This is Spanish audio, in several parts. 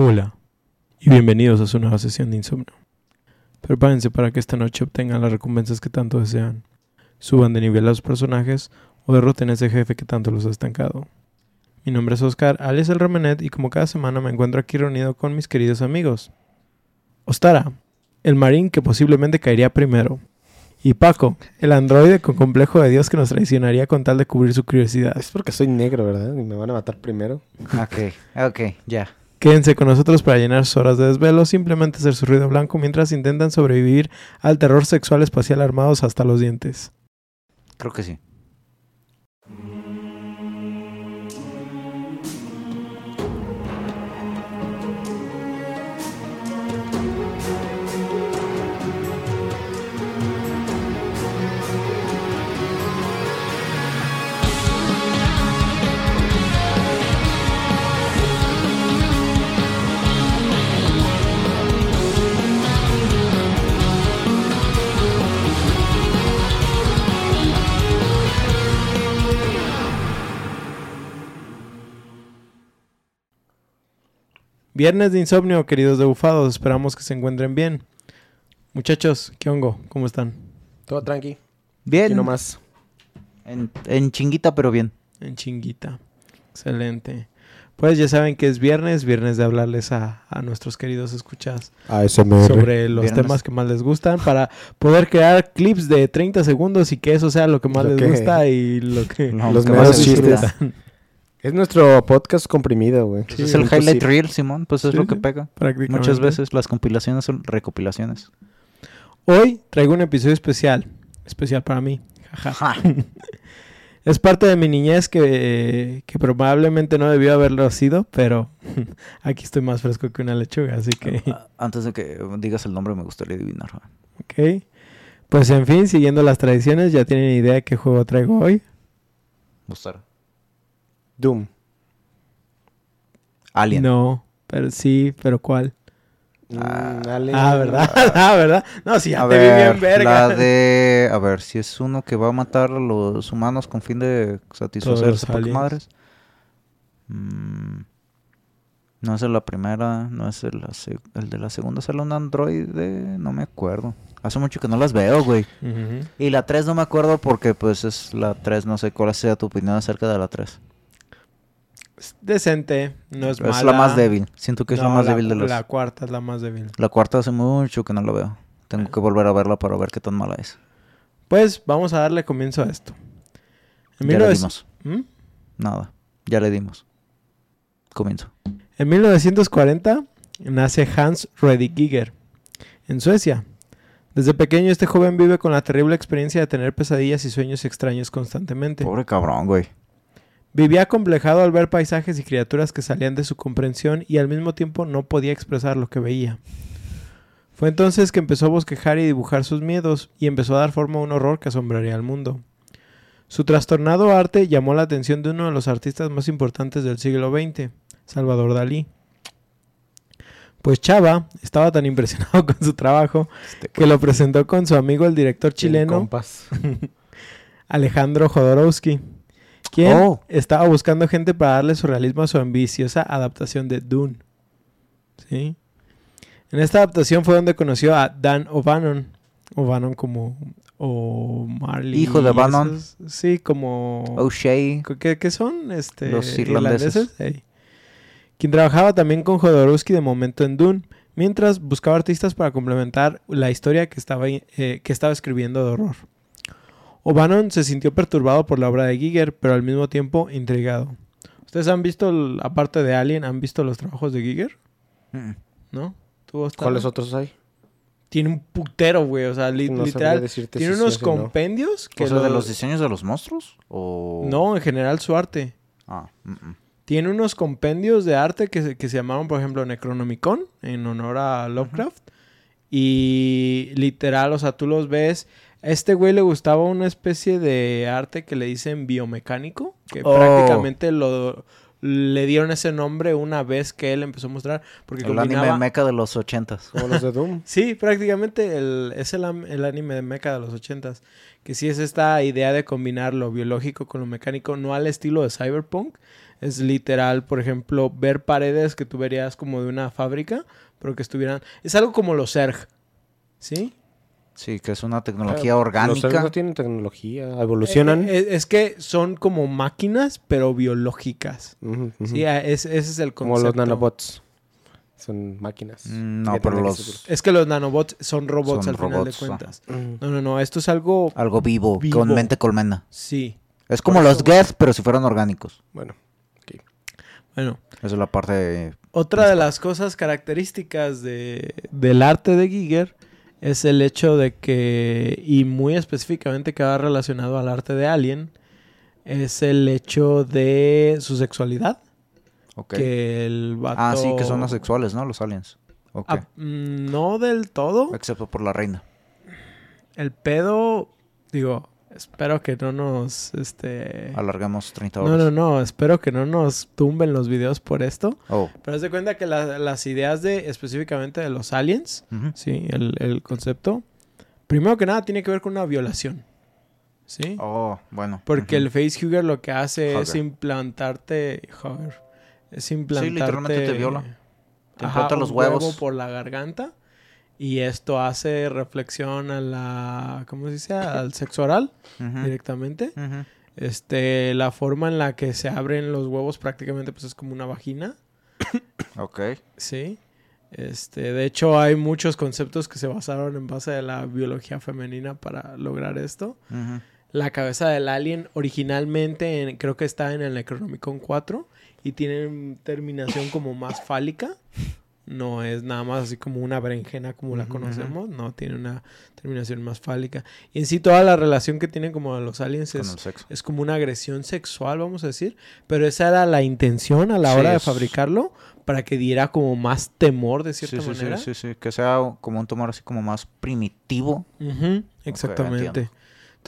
Hola y bienvenidos a su nueva sesión de insomnio. Prepárense para que esta noche obtengan las recompensas que tanto desean, suban de nivel a los personajes o derroten a ese jefe que tanto los ha estancado. Mi nombre es Oscar, alias el Remenet, y como cada semana me encuentro aquí reunido con mis queridos amigos. Ostara, el marín que posiblemente caería primero. Y Paco, el androide con complejo de Dios que nos traicionaría con tal de cubrir su curiosidad. Es porque soy negro, ¿verdad? Y me van a matar primero. Ok, ok, ya. Quédense con nosotros para llenar sus horas de desvelo, simplemente hacer su ruido blanco mientras intentan sobrevivir al terror sexual espacial armados hasta los dientes. Creo que sí. Viernes de insomnio, queridos debufados, esperamos que se encuentren bien. Muchachos, ¿qué hongo? ¿Cómo están? Todo tranqui. Bien. Aquí nomás. En, en chinguita, pero bien. En chinguita. Excelente. Pues ya saben que es viernes, viernes de hablarles a, a nuestros queridos escuchas ASMR. sobre los Viernes. temas que más les gustan para poder crear clips de 30 segundos y que eso sea lo que más Lo les que- gusta y lo que No, Los que mejores más chistes. Es nuestro podcast comprimido, güey. Ese es el Imposible. highlight reel, Simón. Pues es Sí, lo que sí. pega. Muchas veces las compilaciones son recopilaciones. Hoy traigo un episodio especial. Especial para mí. Es parte de mi niñez que, que probablemente no debió haberlo sido, pero aquí estoy más fresco que una lechuga, así que, Ah, Antes de que digas el nombre, me gustaría adivinar. ok. Pues en fin, siguiendo las tradiciones, ya tienen idea de qué juego traigo hoy. Gustar. Doom. Alien. No, pero sí, pero ¿cuál? Ah, Mm, Alien. Ah, ¿verdad? Ah, ¿verdad? No, sí, ya A te vi bien ver, verga. la de... A ver, si es uno que va a matar a los humanos con fin de Todos satisfacer los sus pocas aliens. madres. Mm, no es la primera, no es el, de la segunda, sale un androide, no me acuerdo. Hace mucho que no las veo, güey. Y la 3 no me acuerdo porque pues es la 3, no sé cuál sea tu opinión acerca de la 3. Es decente, no es Es, mala. la más débil, siento que es la más débil de las... La La... cuarta es la más débil. cuarta hace mucho que no la veo. Tengo que volver a verla para ver qué tan mala es. Pues vamos a darle comienzo a esto. En, Ya le 1900 dimos. ¿Mm? Nada, ya le dimos. Comienzo. En 1940 nace Hans Reddy Giger en Suecia. Desde pequeño este joven vive con la terrible experiencia de tener pesadillas y sueños extraños constantemente. Pobre cabrón, güey. Vivía complejado al ver paisajes y criaturas que salían de su comprensión y al mismo tiempo no podía expresar lo que veía. Fue entonces que empezó a bosquejar y dibujar sus miedos y empezó a dar forma a un horror que asombraría al mundo. Su trastornado arte llamó la atención de uno de los artistas más importantes del siglo XX, Salvador Dalí. Pues Chava estaba tan impresionado con su trabajo Este, que lo presentó con su amigo el director chileno. Alejandro Jodorowsky, quien Oh. estaba buscando gente para darle su realismo a su ambiciosa adaptación de Dune. ¿Sí? En esta adaptación fue donde conoció a Dan O'Bannon. O'Bannon como... O Marley. Hijo de Bannon. Sí, como... O'Shea. ¿Qué, qué son? Este, Los irlandeses. Quien trabajaba también con Jodorowsky de momento en Dune, mientras buscaba artistas para complementar la historia que estaba, eh, que estaba escribiendo de horror. O'Bannon se sintió perturbado por la obra de Giger, pero al mismo tiempo intrigado. ¿Ustedes han visto, el- aparte de Alien, han visto los trabajos de Giger? Mm. ¿No? ¿Cuáles otros hay? Tiene un putero, güey. O sea, li- No sabría literal. decirte Tiene si unos sí si no. compendios que ¿O sea, de lo- los diseños de los monstruos? ¿O... No, en general su arte. Ah, mm, mm. Tiene unos compendios de arte que se, que se llamaron, por ejemplo, Necronomicon, en honor a Lovecraft. Y literal, o sea, tú los ves. A este güey le gustaba una especie de arte que le dicen biomecánico, que Oh. prácticamente lo le dieron ese nombre una vez que él empezó a mostrar, porque El combinaba... anime meca de los ochentas. Como los de Doom. Sí, prácticamente el, es el, el anime de mecha de los ochentas. Que sí es esta idea de combinar lo biológico con lo mecánico, no al estilo de Cyberpunk. es literal, por ejemplo, ver paredes que tú verías como de una fábrica, pero que estuvieran... Es algo como los Zerg, ¿sí? Sí, que es una tecnología Ah, Los orgánica. cerdos tienen tecnología, evolucionan. Eh, eh, es que son como máquinas, pero biológicas. Sí, es- ese es el Como concepto. los nanobots. Son máquinas. Mm, no, pero los- que Es que los nanobots son robots Son al final de cuentas. No, no, no, esto es algo... Algo vivo, Vivo. con mente colmena. Sí. Es como los Geth, pero si fueran orgánicos. Bueno, Bueno, Esa es la parte... Otra de las cosas características de, del arte de Giger es el hecho de que, y muy específicamente que va relacionado al arte de Alien, es el hecho de su sexualidad. Ok. Que el vato... Ah, sí, que son asexuales, ¿no? Los aliens. Ok. Ah, mm, no del todo. Excepto por la reina. El pedo, digo, espero que no nos, este... Alargamos 30 horas. No, no, no, espero que no nos tumben los videos por esto. Oh. Pero haz de cuenta que la- las ideas de, específicamente de los aliens. Sí, el, el concepto. Primero que nada tiene que ver con una violación. ¿Sí? Oh, bueno. Porque ujú. el facehugger lo que hace es implantarte. Hugger. Es implantarte. literalmente te viola. Te implanta los un huevo huevos. por la garganta. Y esto hace reflexión a la. ¿Cómo se dice? Al sexo oral directamente. Este, la forma en la que se abren los huevos prácticamente pues es como una vagina. Ok. Sí. Este, de hecho, hay muchos conceptos que se basaron en base de la biología femenina para lograr esto. La cabeza del alien originalmente en- creo que está en el Necronomicon 4 y tiene terminación como más fálica. No es nada más así como una berenjena como la conocemos, no, tiene una terminación más fálica. Y en sí toda la relación que tienen como los aliens es, es como una agresión sexual, vamos a decir. Pero esa era la intención a la Sí, hora de es- fabricarlo para que diera como más temor de cierta sí, sí, manera. Sí, sí, sí. Que sea como un tumor así como más primitivo. Exactamente.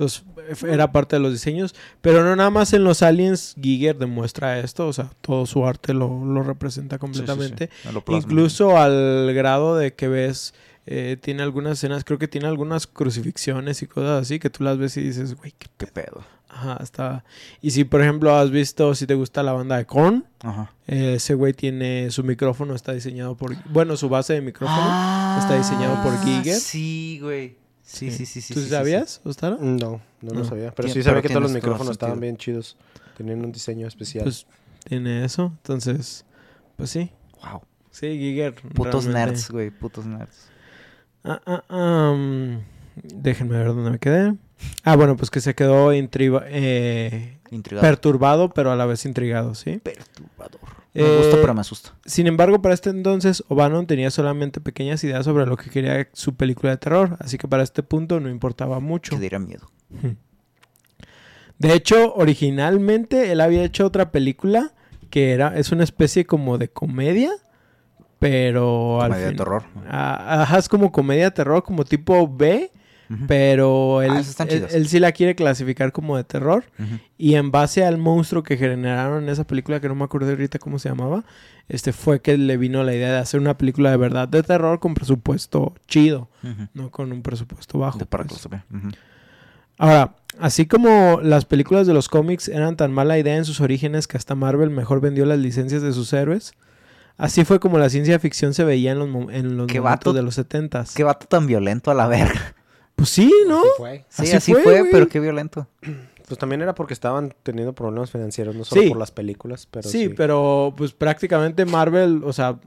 Entonces, era parte de los diseños. Pero no nada más en los aliens, Giger demuestra esto. O sea, todo su arte lo, lo representa Sí, sí, sí. completamente. Plasma. Incluso al grado de que ves, eh, tiene algunas escenas, creo que tiene algunas crucifixiones y cosas así, que tú las ves y dices, güey, qué Qué pedo. Ajá, está. Y si, por ejemplo, has visto, si te gusta la banda de Korn, Ajá. eh, ese güey tiene su micrófono, está diseñado por. Bueno, su base de micrófono. está diseñado por Giger. Ah, Sí, güey. Sí, sí, sí, sí. ¿Tú sí, sí, sabías, Ostara? No, no, No. lo sabía. Pero sí sabía que todos los micrófonos estaban bien chidos. Tenían un diseño especial. Pues tiene eso. Entonces, pues sí. Wow. Sí, Giger. Putos realmente. nerds, güey. Putos nerds. Ah, ah, déjenme ver dónde me quedé. Ah, bueno, pues que se quedó eh, Intrigado. perturbado, pero a la vez intrigado, ¿sí? Perturbador. Me gusta, Eh, pero me asusta. Sin embargo, para este entonces, O'Bannon tenía solamente pequeñas ideas sobre lo que quería su película de terror, así que para este punto no importaba mucho. Que diera miedo. De hecho, originalmente él había hecho otra película que era es una especie como de comedia, pero al Comedia de fin- terror. Ah, Ajá, es como comedia de terror, como tipo B, Pero él, Ah, él, él sí la quiere clasificar como de terror. Y en base al monstruo que generaron en esa película, que no me acuerdo ahorita cómo se llamaba, este fue que le vino la idea de hacer una película de verdad de terror con presupuesto chido, no con un presupuesto bajo. De pues. Ahora, así como las películas de los cómics eran tan mala idea en sus orígenes que hasta Marvel mejor vendió las licencias de sus héroes, así fue como la ciencia ficción se veía en los, mo- en los momentos vato- de los setentas. Qué vato tan violento a la verga. Pues sí, ¿no? Así fue. Sí, Así así, fue, pero qué violento. Pues también era porque estaban teniendo problemas financieros, no solo Sí. por las películas, pero sí, sí. pero pues prácticamente Marvel, o sea,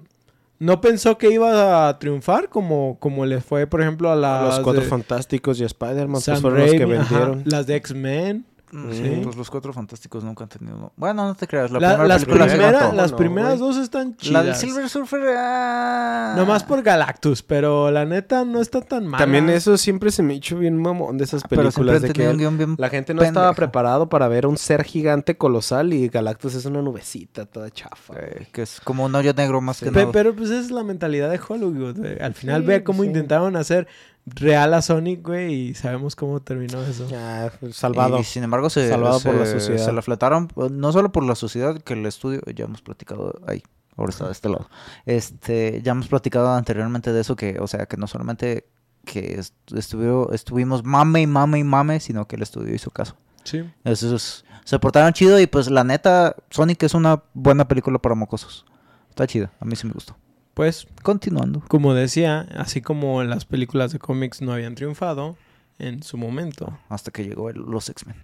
no pensó que iba a triunfar como, como le fue, por ejemplo, a las Los Cuatro de Fantásticos y Spider-Man pues los que ajá, vendieron. las de X-Men. Sí. Pues los cuatro fantásticos nunca han tenido. Bueno, no te creas. La La- primera las aguantó. las No, primeras dos están chidas. La del Silver Surfer. Ah... Nomás por Galactus, pero la neta no está tan mala. También eso siempre se me hizo bien mamón de esas siempre películas de un que guion bien. la gente no estaba preparado para ver un ser gigante colosal y Galactus es una nubecita toda chafa. eh, que es como un hoyo negro más Sí. que Pe- nada. pero pues es la mentalidad de Hollywood. güey. Al final Sí, ve cómo sí. intentaron hacer real a Sonic, güey, y sabemos cómo terminó eso. Ya, pues, salvado. Y, sin embargo, se, Salvado por la se- sociedad. se la fletaron, no solo por la sociedad, que el estudio, ya hemos platicado ahí, ahora está de este lado. Este, ya hemos platicado anteriormente de eso, que, o sea, que no solamente que est- estuvieron, estuvimos mame y mame y mame, sino que el estudio hizo caso. Sí. Eso es- se portaron chido y pues la neta, Sonic es una buena película para mocosos. Está chida, a mí sí me gustó. Pues, Continuando. como decía, así como las películas de cómics no habían triunfado en su momento. Hasta que llegó el- los X-Men.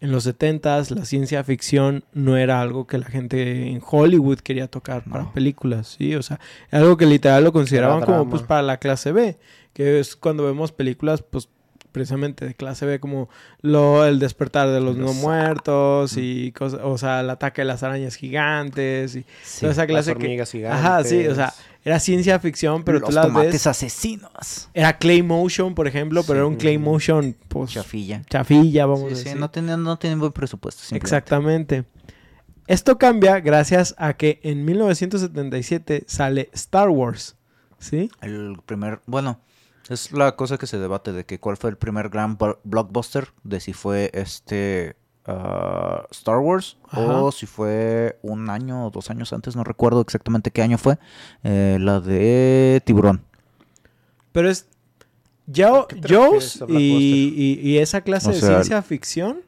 En los 70s la ciencia ficción no era algo que la gente en Hollywood quería tocar para películas, ¿sí? O sea, algo que literal lo consideraban como pues para la clase B, que es cuando vemos películas pues precisamente de clase B como lo el despertar de los no muertos y cosas, o sea, el ataque de las arañas gigantes y toda esa Las clase que hormigas gigantes. Ajá, sí, o sea, era ciencia ficción, pero los tú las tomates ves asesinos. era clay motion, por ejemplo, pero Sí. era un clay motion pues Chafilla. chafilla, vamos Sí, a sí, decir. no tienen, no buen presupuesto. Exactamente. Esto cambia gracias a que en 1977 sale Star Wars. ¿Sí? El primer, bueno, es la cosa que se debate de que cuál fue el primer gran blo- blockbuster, de si fue este ah, Star Wars Ajá. o si fue un año o dos años antes, no recuerdo exactamente qué año fé, eh, la de Tiburón. Pero es. Te Jaws y, Blackbuster? y- y esa clase O de ciencia ficción.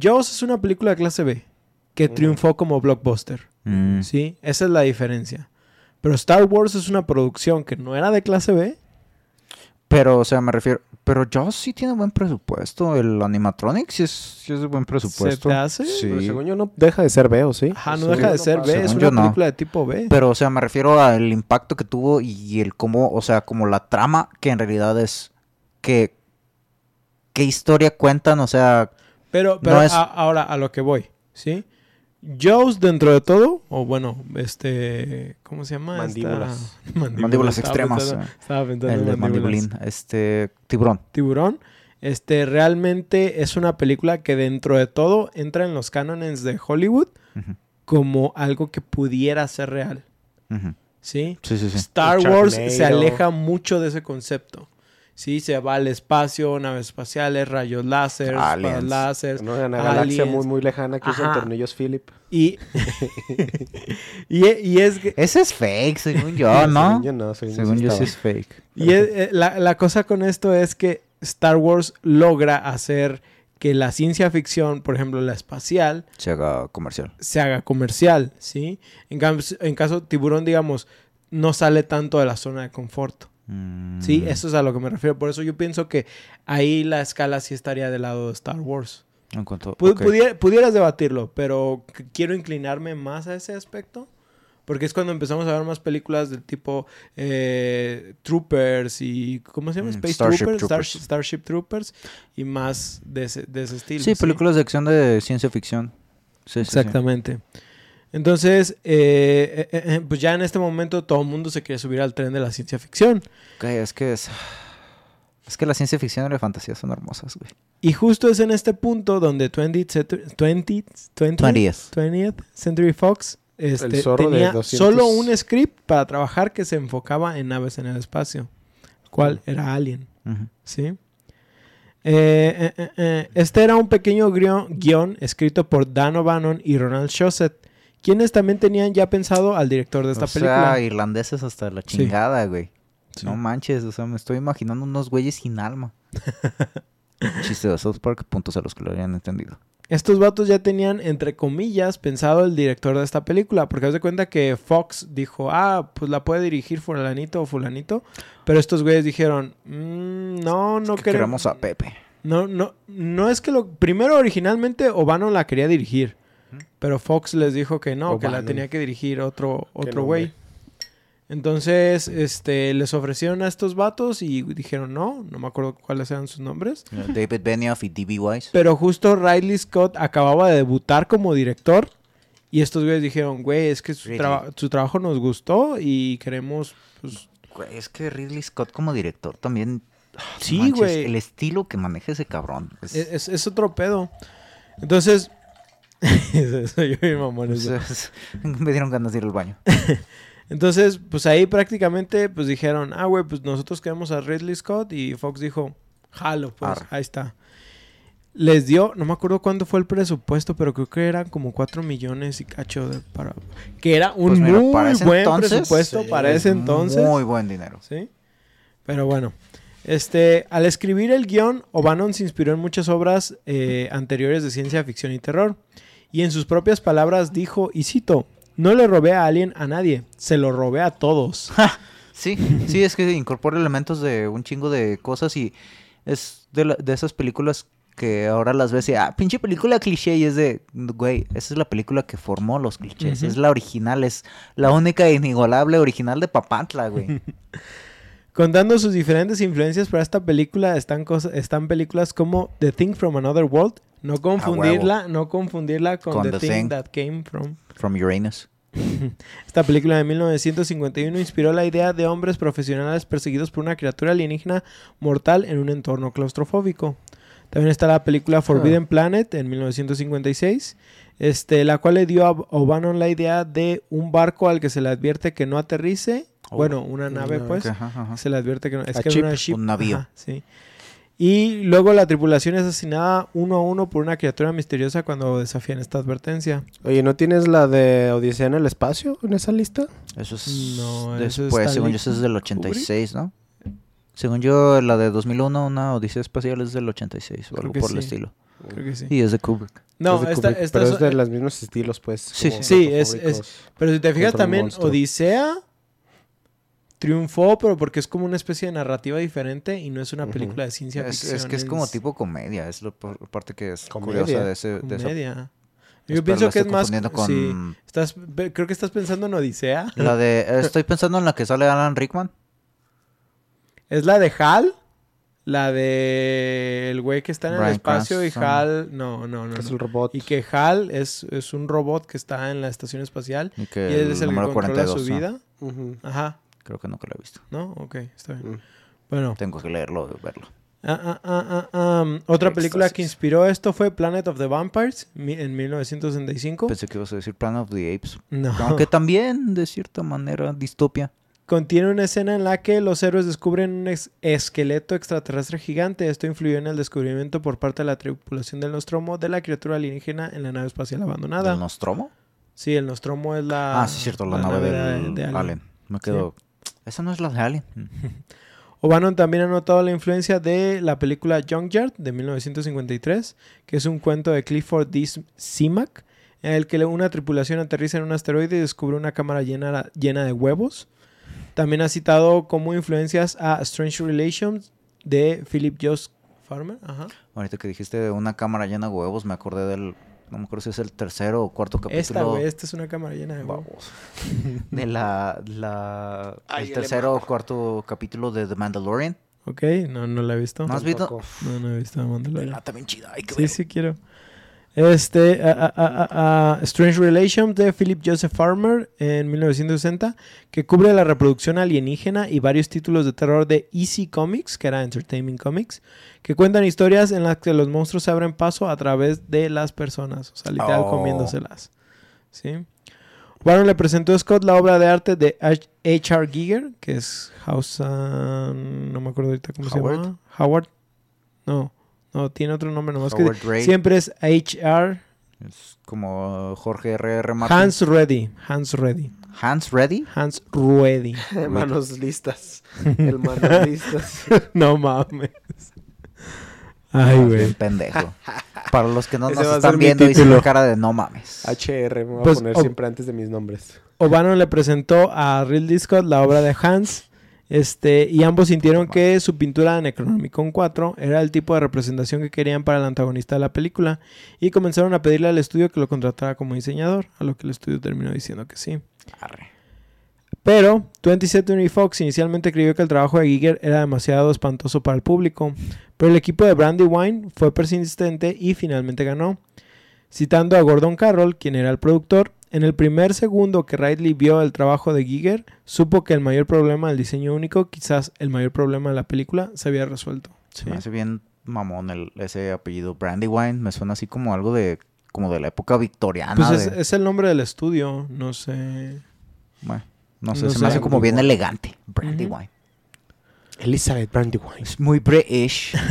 Jaws es una película de clase B que triunfó como blockbuster. Mm, ¿Sí? Esa es la diferencia. Pero Star Wars es una producción que no era de clase B. Pero, o sea, me refiero, pero Jaws sí tiene buen presupuesto, el animatronic sí es, sí es de buen presupuesto. ¿Se te hace? Pero Sí. según yo no deja de ser B, ¿o sí? Ajá, no deja de ser. B. Es una yo no. película de tipo B. Pero, o sea, me refiero al impacto que tuvo y el cómo, o sea, como la trama que en realidad es que qué historia cuentan, o sea, Pero, pero No es- a- ahora a lo que voy, ¿sí? Jaws dentro de todo, o bueno, este, ¿cómo se llama? Mandíbulas. Esta- Mandíbulas estaba extremas, pensando- eh. estaba pensando el en mandíbulas. Este tiburón. Tiburón, este, realmente es una película que dentro de todo entra en los cánones de Hollywood como algo que pudiera ser real. ¿sí? Sí, sí, sí. Star Wars se aleja mucho de ese concepto. Sí, se va al espacio, naves espaciales, rayos láser, espadas Aliens. láser. Una galaxia muy, muy lejana que usan tornillos Philip. Y, y, y es que Ese es fake, según yo, ¿no? Según yo no, según, Según yo sí es fake. Y es- eh, la, la cosa con esto es que Star Wars logra hacer que la ciencia ficción, por ejemplo la espacial, Se haga comercial. se haga comercial, ¿sí? En, cam- en caso Tiburón, digamos, no sale tanto de la zona de confort, Mm, ¿sí? Eso es a lo que me refiero. Por eso yo pienso que ahí la escala sí estaría del lado de Star Wars. En cuanto, pudieras debatirlo, pero quiero inclinarme más a ese aspecto. Porque es cuando empezamos a ver más películas del tipo eh, Troopers y... ¿Cómo se llama? Mm, Space Starship Troopers, Troopers. Starship, Starship Troopers y más de ese, de ese estilo. Sí, películas de acción de ciencia ficción. Sí, sí. Entonces, eh, eh, eh, pues ya en este momento todo el mundo se quiere subir al tren de la ciencia ficción. Ok, es que es... Es que la ciencia ficción y la fantasía son hermosas, güey. Y justo es en este punto donde 20th, century- 20th, 20th, 20th. 20th Century Fox este, zorro de tenía 200. solo un script para trabajar que se enfocaba en naves en el espacio, el cual era Alien. ¿sí? Eh, eh, eh, eh, Este era un pequeño guion, guion escrito por Dan O'Bannon y Ronald Shosett, quienes también tenían ya pensado al director de esta o película. sea, irlandeses hasta la chingada, güey. Sí. No manches, o sea, me estoy imaginando unos güeyes sin alma. Chiste de South Park, puntos a los que lo hayan entendido. Estos vatos ya tenían, entre comillas, pensado el director de esta película, porque haz de cuenta que Fox dijo, ah, pues la puede dirigir fulanito o fulanito, pero estos güeyes dijeron, "Mm, no, no Es que queremos... queremos a Pepe. No, no, no es que lo... Primero, originalmente, O'Bannon la quería dirigir. Pero Fox les dijo que no, que la tenía que dirigir otro, otro güey. Entonces, este, les ofrecieron a estos vatos y dijeron no, no me acuerdo cuáles eran sus nombres. David Benioff y D.B. Wise. Pero justo Riley Scott acababa de debutar como director. Y estos güeyes dijeron, güey, es que su, Really? traba- su trabajo nos gustó y queremos, pues... Güey, es que Ridley Scott como director también... ah, no Sí, manches, güey. El estilo que maneja ese cabrón. Es, Es, es- es otro pedo. Entonces... Soy yo mamón, es- eso. es- me dieron ganas de ir al baño. Entonces, pues ahí prácticamente, pues dijeron, ah, güey, pues nosotros queremos a Ridley Scott. Y Fox dijo, jalo, pues, ahí está. Les dio, no me acuerdo cuándo fue el presupuesto, pero creo que eran como 4 millones y cacho de, para... Que era un Pues mira, muy buen entonces, presupuesto sí, para ese entonces. Muy buen dinero. ¿Sí? Pero bueno. Este, al escribir el guion, O'Bannon se inspiró en muchas obras eh, anteriores de ciencia ficción y terror. Y en sus propias palabras dijo, y cito, no le robé a Alien a nadie, se lo robé a todos. Sí, sí, es que incorpora elementos de un chingo de cosas y es de, la- de esas películas que ahora las ves y, ah, pinche película cliché y es de, güey, esa es la película que formó los clichés, es la original, es la única e inigualable original de Papantla, güey. Contando sus diferentes influencias para esta película están, están películas como The Thing from Another World. No confundirla, no confundirla con, Con The, The Thing, Thing. That Came From. From Uranus. Esta película de 1951 inspiró la idea de hombres profesionales perseguidos por una criatura alienígena mortal en un entorno claustrofóbico. También está la película Forbidden Planet en 1956, este, la cual le dio a O'Bannon la idea de un barco al que se le advierte que no aterrice. Oh. Bueno, una nave, No, pues. Ajá, ajá. Se le advierte que no. Es A que chip, era una ship. un navío. Ajá, sí. Y luego la tripulación es asesinada uno a uno por una criatura misteriosa cuando desafían esta advertencia. Oye, ¿no tienes la de Odisea en el espacio en esa lista? Eso es No, eso después, es según yo, eso es del Kubrick. 86, ¿no? Según yo, la de 2001, una Odisea Espacial es del 86 o Creo algo por el sí. estilo. Creo que sí. Y es de Kubrick. No, Es de esta, Kubrick, esta pero es- es de los mismos estilos, pues. Sí, como sí, es-. Pero si te fijas también. Odisea triunfó, pero porque es como una especie de narrativa diferente y no es una película de ciencia Es, ficción. es que es como tipo comedia, es lo por- la parte que es Comedia. curiosa de ese... De esa- comedia. Yo Espero pienso que es más... con sí, estás, creo que estás pensando en Odisea. la de... Estoy pensando en la que sale Alan Rickman. Es la de Hal, la de el güey que está en el espacio y. Hal... No, no, no. Que es no. el robot. Y que Hal es, es un robot que está en la estación espacial Y y que él el, es el que número controla 42. su ¿no? vida. Ajá. Creo que nunca lo he visto. ¿No? Ok, está bien. Mm. Bueno. Tengo que leerlo verlo. Ah, ah, ah, ah, um, otra película que inspiró esto fue Planet of the Vampires mi- en 1965. Pensé que ibas a decir Planet of the Apes. No. Aunque también, de cierta manera, distopia. Contiene una escena en la que los héroes descubren un ex- esqueleto extraterrestre gigante. Esto influyó en el descubrimiento por parte de la tripulación del Nostromo de la criatura alienígena en la nave espacial abandonada. ¿El Nostromo? Sí, el Nostromo es la. Ah, sí, cierto, la, nave, de- del de Alien. Alien. Me quedo... Esa no es la de Alien. O'Bannon también ha notado la influencia de la película Junkyard de 1953, que es un cuento de Clifford D. Simak, en el que una tripulación aterriza en un asteroide y descubre una cámara llena, llena de huevos. También ha citado como influencias a Strange Relations de Philip Joss Farmer. Ajá. Ahorita que dijiste de una cámara llena de huevos, me acordé del... No me acuerdo si es el tercero o cuarto capítulo. Esta, güey, esta es una cámara llena de huevos. De la... la Ay, el tercero o cuarto capítulo de The Mandalorian. Ok, no, no la he visto. ¿No has visto? No, no he visto Mandalorian. Ah, también chida. Hay que Sí, ver. sí quiero. Este, ah, Strange Relations de Philip Joseph Farmer en 1960, que cubre la reproducción alienígena y varios títulos de terror de Easy Comics, que era Entertainment Comics, que cuentan historias en las que los monstruos se abren paso a través de las personas, o sea, literal Oh. comiéndoselas. ¿Sí? Warren le presentó a Scott la obra de arte de H.R. Giger, que es House... ah, no me acuerdo ahorita cómo Howard. se llama. Howard. No, no, tiene otro nombre nomás que Ray. Siempre es HR Es como Jorge R.R. Martin. Hans Ready. Hans Ready. Hans Reddy. Hans Ready. Manos listas. El manos listas. no mames. Ay, güey. pendejo. Para los que no nos están viendo, hice una cara de no mames. HR, me voy Pues, a poner ob- siempre antes de mis nombres. O'Bannon le presentó a Ridley Scott la obra de Hans. Este, y ambos sintieron que su pintura de Necronomicon 4 era el tipo de representación que querían para el antagonista de la película. Y comenzaron a pedirle al estudio que lo contratara como diseñador. A lo que el estudio terminó diciendo que sí. Arre. Pero 20th Century Fox inicialmente creyó que el trabajo de Giger era demasiado espantoso para el público, pero el equipo de Brandywine fue persistente y finalmente ganó. Citando a Gordon Carroll, quien era el productor, en el primer segundo que Ridley vio el trabajo de Giger, supo que el mayor problema del diseño único, quizás el mayor problema de la película, se había resuelto. Se me hace bien mamón el, ese apellido Brandywine. Me suena así como algo de como de la época victoriana. Pues es, de- es el nombre del estudio, no sé. bueno, no sé, no se sé. me hace como bien Brandywine. elegante. Brandywine. Elizabeth Brandywine. Es muy British.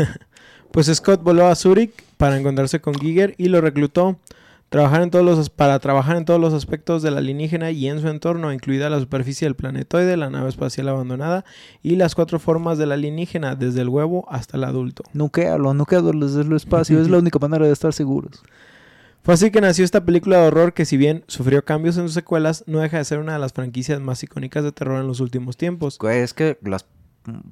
Pues Scott voló a Zurich para encontrarse con Giger y lo reclutó. Trabajar en todos los, para trabajar en todos los aspectos del alienígena y en su entorno, incluida la superficie del planetoide, la nave espacial abandonada y las cuatro formas del alienígena, desde el huevo hasta el adulto. Nuquealo, nuquealo desde el espacio. es la única manera de estar seguros. Fue así que nació esta película de horror que si bien sufrió cambios en sus secuelas, no deja de ser una de las franquicias más icónicas de terror en los últimos tiempos. Güey, es que las...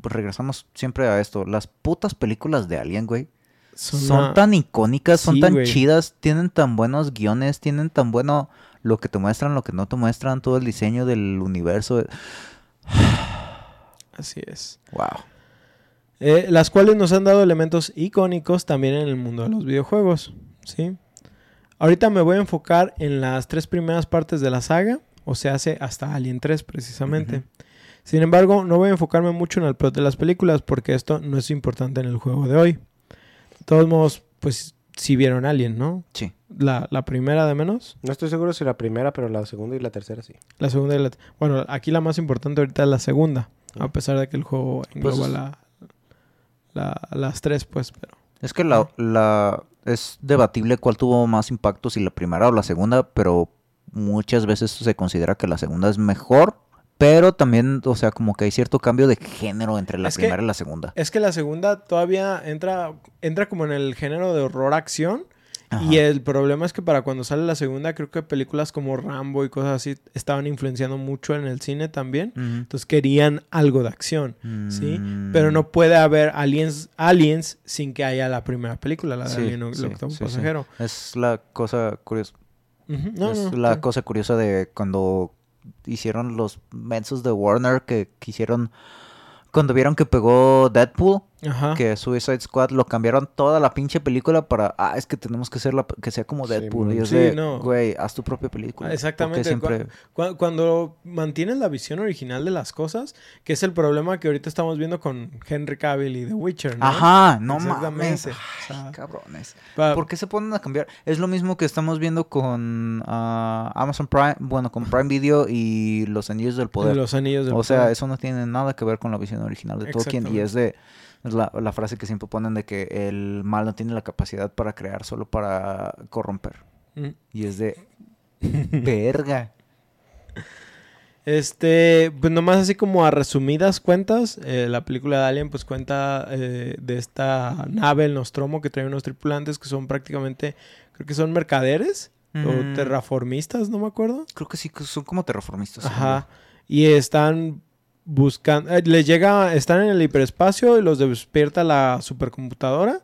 Regresamos siempre a esto. Las putas películas de Alien, güey. Son, una- tan icónicas, son Sí, tan chidas, tienen tan buenos guiones, tienen tan bueno lo que te muestran, lo que no te muestran, todo el diseño del universo. Así es. Wow. Eh, las cuales nos han dado elementos icónicos también en el mundo de los videojuegos, ¿sí? Ahorita me voy a enfocar en las tres primeras partes de la saga, o se hace hasta Alien 3 precisamente. Sin embargo, no voy a enfocarme mucho en el plot de las películas porque esto no es importante en el juego de hoy. De todos modos, pues si vieron Alien, ¿no? Sí. La, la primera de menos, No estoy seguro si la primera, pero la segunda y la tercera sí. la segunda y la... Bueno, aquí la más importante ahorita es la segunda, a pesar de que el juego engloba Pues- la, la- las tres, pues, pero... Es que la, la es debatible cuál tuvo más impacto, si la primera o la segunda, pero muchas veces se considera que la segunda es mejor, pero también, o sea, como que hay cierto cambio de género entre la Es que- primera y la segunda. Es que la segunda todavía entra, entra como en el género de horror-acción. Y el problema es que para cuando sale la segunda, creo que películas como Rambo y cosas así estaban influenciando mucho en el cine también. Entonces querían algo de acción, ¿sí? Mm. Pero no puede haber aliens, aliens sin que haya la primera película, la de Sí, Alien, el sí, octavo sí, sí. pasajero. Es la cosa curiosa. No, es no, la cosa curiosa de cuando hicieron los mensos de Warner que quisieron. Cuando vieron que pegó Deadpool, Ajá. que Suicide Squad lo cambiaron toda la pinche película para. Ah, es que tenemos que hacerla que sea como Sí, Deadpool. y mon. es Sí, de, no. güey, haz tu propia película. Ah, exactamente, Porque siempre. Cu- Cuando mantienes la visión original de las cosas, que es el problema que ahorita estamos viendo con Henry Cavill y The Witcher, ¿no? Ajá, no mames. Ay, O sea, cabrones. ¿Por qué se ponen a cambiar? Es lo mismo que estamos viendo con ah, Amazon Prime, bueno, con Prime Video y Los Anillos del Poder. Los anillos del O sea, eso no tiene nada que ver con la visión original de Tolkien. Y es de es la, la frase que siempre ponen de que el mal no tiene la capacidad para crear, solo para corromper. Mm. Y es de verga. Este, pues nomás así como a resumidas cuentas, eh, la película de Alien pues cuenta eh, de esta nave, el Nostromo, que trae unos tripulantes que son prácticamente, creo que son mercaderes Mm, o terraformistas, no me acuerdo. Creo que sí, que son como terraformistas. Ajá. Y están buscando, eh, les llega, están en el hiperespacio y los despierta la supercomputadora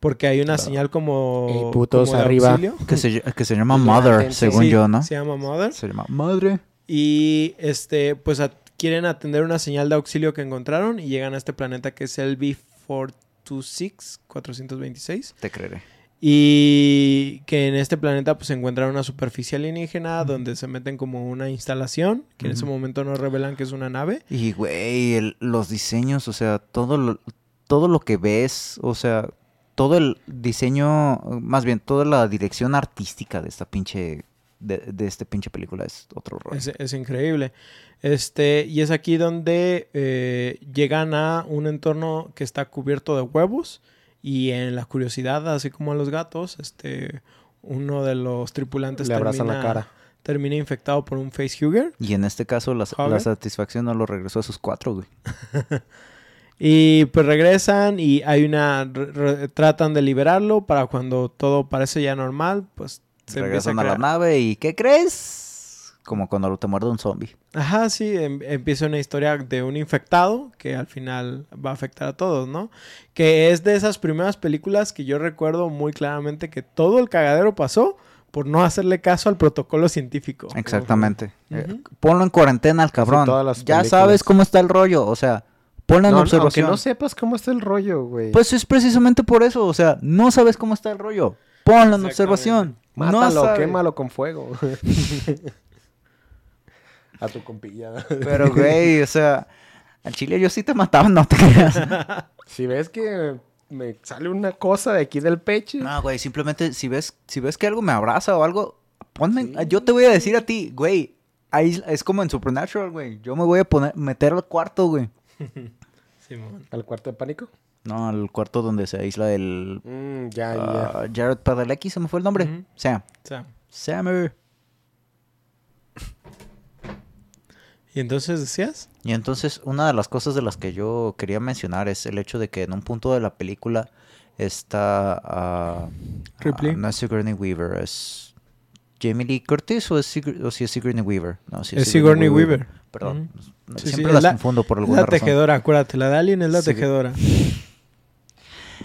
porque hay una Claro. señal como, putos, como de arriba. que, se, que se llama Mother, según Sí, yo, ¿no? Se llama Mother. Se llama Madre. Y este, pues quieren atender una señal de auxilio que encontraron y llegan a este planeta que es el B426, 426. Te creeré. Y que en este planeta pues se encuentran una superficie alienígena donde se meten como una instalación, que en ese momento no revelan que es una nave. Y, güey, los diseños, o sea, todo lo, todo lo que ves, o sea, todo el diseño, más bien, toda la dirección artística de esta pinche, de, de este pinche película es otro rollo. Es, es increíble. Este, y es aquí donde eh, llegan a un entorno que está cubierto de huevos. Y en la curiosidad, así como a los gatos, este, uno de los tripulantes Le abrazan la termina, cara. termina infectado por un facehugger. Y en este caso, la, la satisfacción no lo regresó a sus cuatro, güey. Y pues regresan y hay una... re- tratan de liberarlo para cuando todo parece ya normal, pues se empieza Regresan a, la crear- nave y ¿qué crees? Como cuando te muerde un zombie. Ajá, sí, em- empieza una historia de un infectado que al final va a afectar a todos, ¿no? Que es de esas primeras películas que yo recuerdo muy claramente que todo el cagadero pasó por no hacerle caso al protocolo científico. Exactamente. Eh, ponlo en cuarentena al cabrón. todas las ya sabes cómo está el rollo, o sea, ponlo en No, no, observación. no sepas cómo está el rollo, güey. Pues es precisamente por eso, o sea, no sabes cómo está el rollo. Ponlo en observación. No Mátalo, sabes. quémalo con fuego. A tu compilla. Pero, güey, o sea, al chile yo sí te mataba, no te creas. Si ves que me sale una cosa de aquí del pecho. No, güey, simplemente si ves, si ves que algo me abraza o algo, ponme, yo te voy a decir a ti, güey, ahí es como en Supernatural, güey. Yo me voy a poner, meter al cuarto, güey. Simón. ¿Al cuarto de pánico? No, al cuarto donde se aísla el... Mm, ya, ya. ah, Jared Padalecki, se me fue el nombre. Ujú. Sam. O sea, Sammer. ¿Y entonces decías? Y entonces, una de las cosas de las que yo quería mencionar es el hecho de que en un punto de la película está... ah, Ripley. ah, no es Sigourney Weaver, es... ¿Jamie Lee Curtis o, es Sig- o si es Sigourney Weaver? No, Es Sigourney Weaver. Perdón. Sí, Siempre las la- confundo por alguna la razón. tejedora, acuérdate. La de Alien es la tejedora.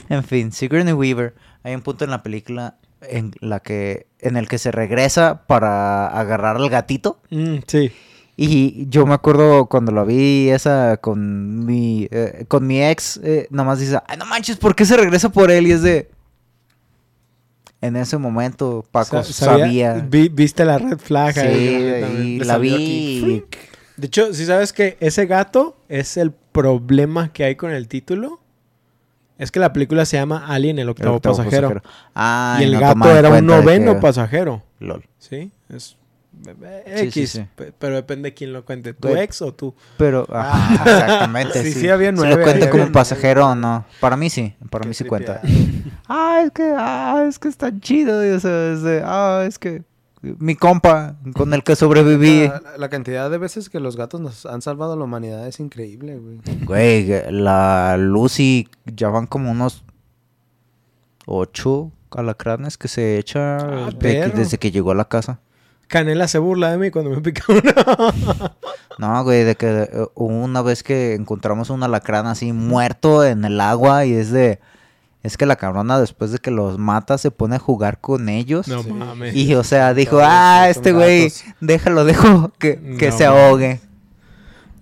En fin, Sigourney Weaver, hay un punto en la película en la que en el que se regresa para agarrar al gatito Mm, sí. Y yo me acuerdo cuando lo vi esa con mi eh, con mi ex eh, nomás dice, "Ay, no manches, ¿por qué se regresa por él?" y es de en ese momento Paco Sa- sabía, vi- viste la red flag. sí, ahí, y la vi De hecho, si sabes que ese gato es el problema que hay con el título, es que la película se llama Alien, el el octavo, octavo pasajero. Ah, y el no gato era un noveno que- pasajero. Lol. ¿Sí? Es Sí, X, sí, sí. pe- pero depende de quién lo cuente, tu ex o tú. Pero, ajá, exactamente. Sí, sí, sí, había Si nueve, lo cuenta había como pasajero o no. Para mí sí, para Qué mí sí cuenta. tripeada. Ah, es que, ah, es que está chido. y, o sea, es de, ah, es que mi compa con el que sobreviví. La, la cantidad de veces que los gatos nos han salvado a la humanidad es increíble, güey. Güey, la Lucy ya van como unos ocho alacranes que se echa Ah, de- desde que llegó a la casa. Canela se burla de mí cuando me pica uno. No, güey, de que eh, una vez que encontramos un alacrán así muerto en el agua y es de... Es que la cabrona después de que los mata se pone a jugar con ellos. no Sí. mames. Y o sea, dijo, ah, este güey, déjalo, dejo que, que No, se ahogue.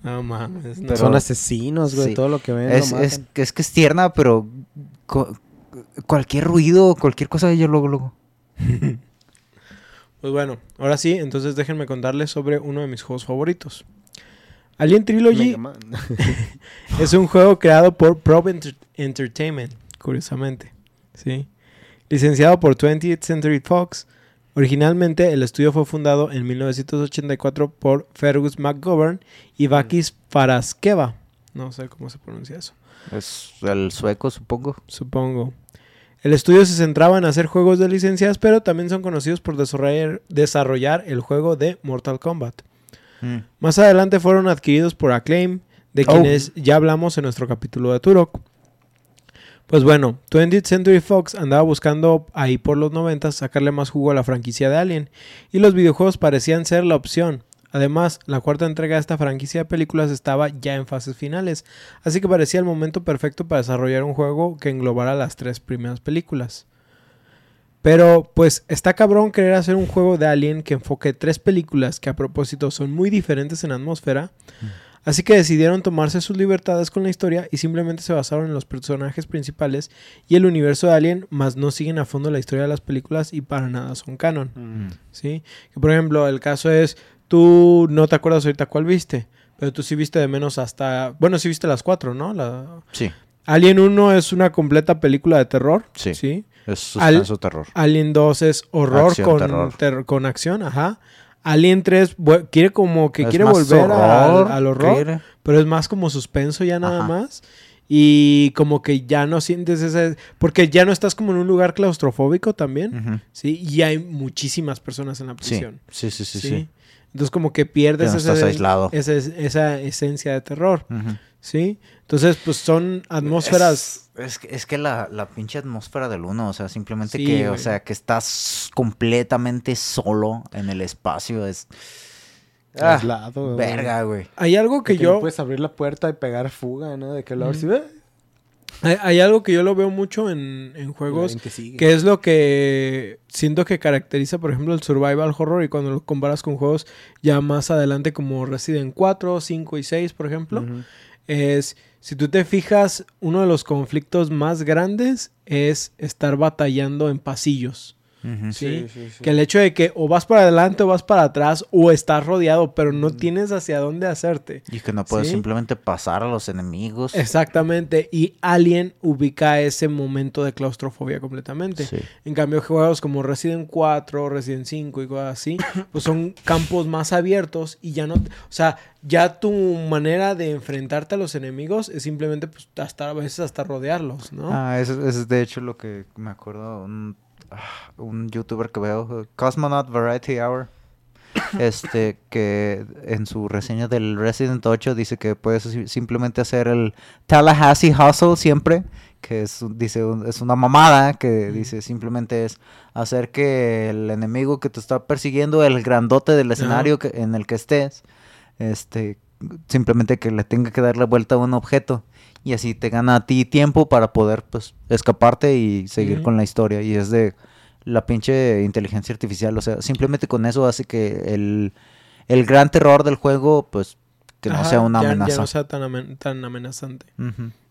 No mames. no. Pero- Son asesinos, güey. sí. Todo lo que ven Es, lo es, matan. que- es que es tierna, pero cualquier ruido, cualquier cosa, yo luego, luego. Pues bueno, ahora sí, entonces déjenme contarles sobre uno de mis juegos favoritos. Alien Trilogy es un juego creado por Probe Enter- Entertainment, curiosamente. ¿sí? Licenciado por 20th Century Fox. Originalmente el estudio fue fundado en 1984 por Fergus McGovern y Bakis Faraskeva. No sé cómo se pronuncia eso. Es el sueco, supongo. supongo. El estudio se centraba en hacer juegos de licencias, pero también son conocidos por desarrollar, desarrollar el juego de Mortal Kombat. Mm. Más adelante fueron adquiridos por Acclaim, de Oh. quienes ya hablamos en nuestro capítulo de Turok. Pues bueno, 20th Century Fox andaba buscando ahí por los 90 sacarle más jugo a la franquicia de Alien, y los videojuegos parecían ser la opción. Además, la cuarta entrega de esta franquicia de películas estaba ya en fases finales, así que parecía el momento perfecto para desarrollar un juego que englobara las tres primeras películas. Pero, pues, está cabrón querer hacer un juego de Alien que enfoque tres películas que a propósito son muy diferentes en atmósfera, así que decidieron tomarse sus libertades con la historia y simplemente se basaron en los personajes principales y el universo de Alien, más no siguen a fondo la historia de las películas y para nada son canon. Mm. ¿sí? Que por ejemplo, el caso es, tú no te acuerdas ahorita cuál viste, pero tú sí viste de menos hasta, bueno, sí viste las cuatro, ¿no? La... Sí, Alien 1 es una completa película de terror, Sí. ¿sí? es Al- suspenso terror. Alien 2 es horror Acción, con, terror. ter- con acción, ajá. Alien 3 vu- quiere como que Es quiere volver al- al, horror, quiere. pero es más como suspenso ya nada Ajá. más. Y como que ya no sientes ese... Porque ya no estás como en un lugar claustrofóbico también. ¿sí? Y hay muchísimas personas en la Sí, prisión. sí, sí, sí. Sí. sí. Entonces como que pierdes no ese- estás aislado. esa, esa esencia de terror. ¿sí? Entonces pues son atmósferas... Es, es que, es que la, la pinche atmósfera del uno, o sea, simplemente Sí, que, o sea, que estás completamente solo en el espacio, es... Ah, Aislado, güey. verga, güey. Hay algo que yo... no puedes abrir la puerta y pegar fuga, ¿no? De que lo abres y ve. Hay, hay algo que yo lo veo mucho en, en juegos que es lo que siento que caracteriza, por ejemplo, el survival horror y cuando lo comparas con juegos ya más adelante como Resident 4, 5 y 6, por ejemplo, es, si tú te fijas, uno de los conflictos más grandes es estar batallando en pasillos. Que el hecho de que o vas para adelante o vas para atrás o estás rodeado, pero no tienes hacia dónde hacerte. Y que no puedes Sí. simplemente pasar a los enemigos. Exactamente. Y Alien ubica ese momento de claustrofobia completamente. Sí. En cambio, juegos como Resident 4, Resident 5 y cosas así, pues son campos más abiertos y ya no, o sea, ya tu manera de enfrentarte a los enemigos es simplemente, pues, hasta a veces hasta rodearlos, ¿no? Ah, eso, eso es de hecho lo que me acuerdo. Un, un youtuber que veo, Cosmonaut Variety Hour. Este, que en su reseña del Resident 8 dice que puedes si- simplemente hacer el Tallahassee Hustle siempre. Que es, dice, es una mamada. Que dice simplemente es hacer que el enemigo que te está persiguiendo, el grandote del escenario que, en el que estés, este, simplemente que le tenga que dar la vuelta a un objeto y así te gana a ti tiempo para poder pues escaparte y seguir con la historia y es de la pinche inteligencia artificial, o sea, simplemente con eso hace que el, el gran terror del juego pues que no sea una ya- amenaza. Ya no sea tan, amen- tan amenazante.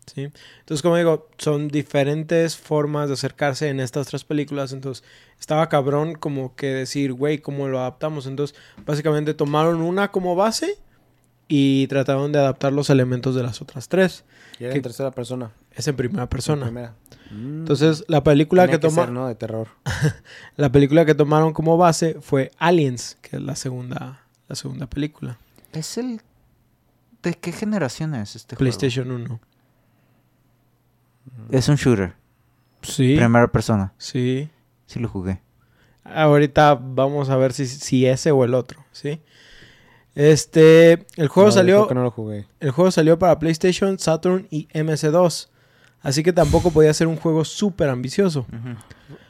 ¿sí? Entonces, como digo, son diferentes formas de acercarse en estas tres películas. Entonces, estaba cabrón como que decir, güey, ¿cómo lo adaptamos? Entonces, básicamente tomaron una como base y trataron de adaptar los elementos de las otras tres. Y era ¿Qué? en tercera persona. Es en primera persona. primera. Mm. Entonces, la película Tenía que, toma, ser, ¿no? De terror. la película que tomaron como base fue Aliens, que es la segunda, la segunda película. Es el ¿De qué generación es este juego? PlayStation 1. Es un shooter, Sí. primera persona. Sí. Sí lo jugué. Ahorita vamos a ver si, si ese o el otro, ¿sí? Este, el juego No, salió, creo que no lo jugué. el juego salió para PlayStation, Saturn y MS2. Así que tampoco podía ser un juego súper ambicioso.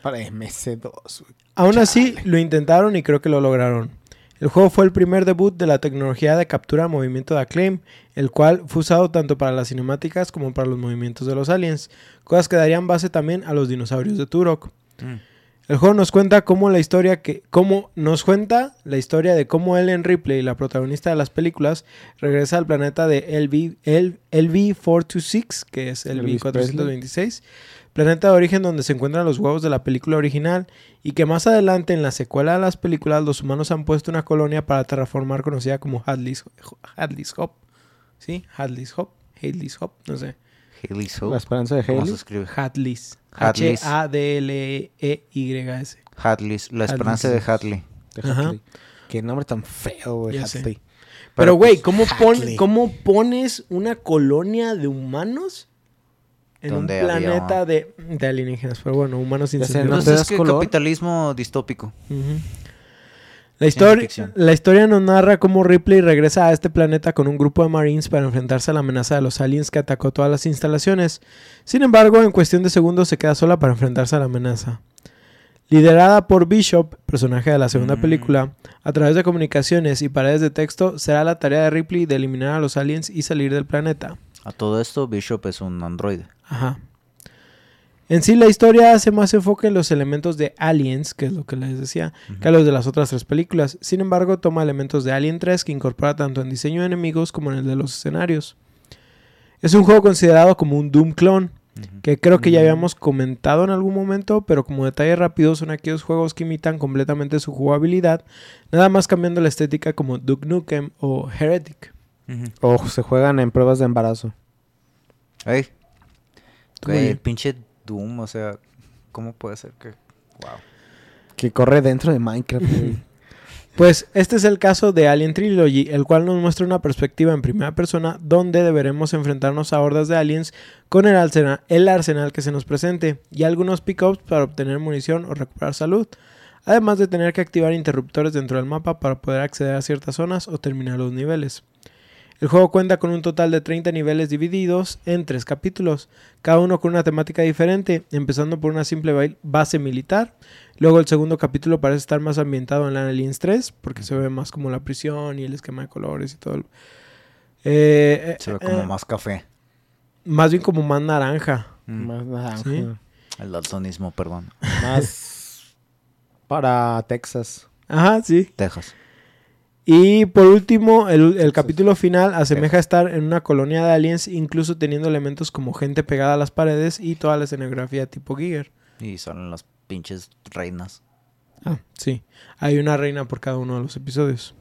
Para MS2, güey. Aún así, lo intentaron y creo que lo lograron. El juego fue el primer debut de la tecnología de captura de movimiento de Acclaim, el cual fue usado tanto para las cinemáticas como para los movimientos de los aliens, cosas que darían base también a los dinosaurios de Turok. Mm. El juego nos cuenta cómo la historia que cómo nos cuenta la historia de cómo Ellen Ripley, la protagonista de las películas, regresa al planeta de LV, L- LV426, que es Elvis LV426, planeta de origen donde se encuentran los huevos de la película original y que más adelante en la secuela de las películas los humanos han puesto una colonia para terraformar conocida como Hadley's, Hadley's Hop. ¿Sí? Hadley's Hop, Hadley's Hop, no sé. Haley's Hope. La esperanza de ¿Cómo se Haley. escribe? Hadley's. Hadley's. H-A-D-L-E-Y-S. Hadley's. La esperanza de Hadley. de Ajá. Hadley. Qué nombre tan feo, güey. Pero, güey, pues, ¿cómo, pon-. ¿cómo pones una colonia de humanos en un había- planeta de, de alienígenas? Pero bueno, humanos sin sentido. ¿no? Entonces te es que color? capitalismo distópico. Ujú. La historia, la historia nos narra cómo Ripley regresa a este planeta con un grupo de Marines para enfrentarse a la amenaza de los aliens que atacó todas las instalaciones. Sin embargo, en cuestión de segundos se queda sola para enfrentarse a la amenaza. Liderada por Bishop, personaje de la segunda Mm. película, a través de comunicaciones y paredes de texto, será la tarea de Ripley de eliminar a los aliens y salir del planeta. A todo esto, Bishop es un androide. Ajá. En sí, la historia hace más enfoque en los elementos de Aliens, que es lo que les decía, que a los de las otras tres películas. Sin embargo, toma elementos de Alien 3 que incorpora tanto en diseño de enemigos como en el de los escenarios. Es un juego considerado como un Doom clone, Ujú. que creo que ya Mm. habíamos comentado en algún momento, pero como detalle rápido son aquellos juegos que imitan completamente su jugabilidad, nada más cambiando la estética como Duke Nukem o Heretic. O se juegan en pruebas de embarazo. Ey, Tú, güey, güey. el pinche Doom, o sea, ¿cómo puede ser que...? Wow. Que corre dentro de Minecraft. Pues este es el caso de Alien Trilogy, el cual nos muestra una perspectiva en primera persona donde deberemos enfrentarnos a hordas de aliens con el arsenal, el arsenal que se nos presente y algunos pickups para obtener munición o recuperar salud, además de tener que activar interruptores dentro del mapa para poder acceder a ciertas zonas o terminar los niveles. El juego cuenta con un total de 30 niveles divididos en tres capítulos, cada uno con una temática diferente, empezando por una simple ba- base militar, Luego el segundo capítulo parece estar más ambientado en la Aliens 3, porque se ve más como la prisión y el esquema de colores y todo. Eh, eh, Se ve como eh, más café. más bien como más naranja. Mm. Más naranja. Sí. El daltonismo, perdón. Más para Texas. Ajá, sí. Texas. Y por último, el, el capítulo final asemeja estar en una colonia de aliens, incluso teniendo elementos como gente pegada a las paredes y toda la escenografía tipo Giger. Y salen las pinches reinas. Ah, sí. Hay una reina por cada uno de los episodios.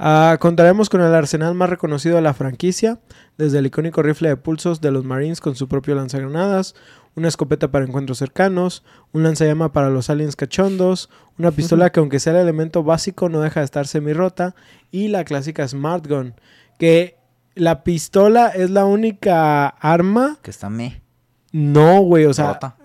Ah, contaremos con el arsenal más reconocido de la franquicia, desde el icónico rifle de pulsos de los Marines con su propio lanzagranadas, una escopeta para encuentros cercanos, un lanzallama para los aliens cachondos, una pistola que aunque sea el elemento básico no deja de estar semirrota, y la clásica Smart Gun, que la pistola es la única arma. Que está me. No, güey, o sea, rota.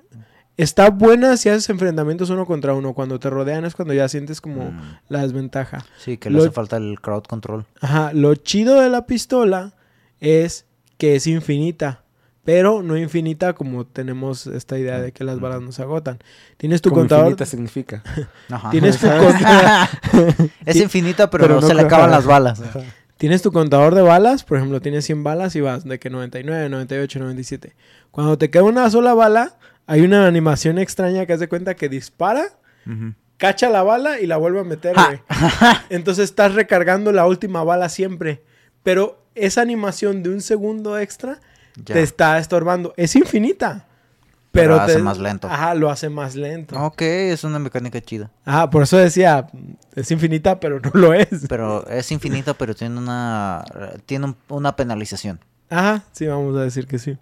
está buena si haces enfrentamientos uno contra uno. Cuando te rodean es cuando ya sientes como Mm. la desventaja. Sí, que le hace falta el crowd control. Ajá, lo chido de la pistola es que es infinita, pero no infinita como tenemos esta idea de que las balas no se agotan. Tienes tu Como contador, infinita significa. Ajá. tienes tu, ¿Sabes? con- es infinita, pero, pero no no se le acaban las balas. tienes tu contador de balas, por ejemplo, tienes 100 balas y vas de que 99, 98, 97. Cuando te queda una sola bala, hay una animación extraña que hace cuenta que dispara, cacha la bala y la vuelve a meter, Ja. güey. Entonces estás recargando la última bala siempre. Pero esa animación de un segundo extra Ya. te está estorbando. Es infinita. Pero Pero, hace te- más lento. Ajá, lo hace más lento. Ok, es una mecánica chida. Ajá, por eso decía, es infinita, pero no lo es. Pero es infinita, pero tiene una tiene un- una penalización. Ajá, sí, vamos a decir que sí.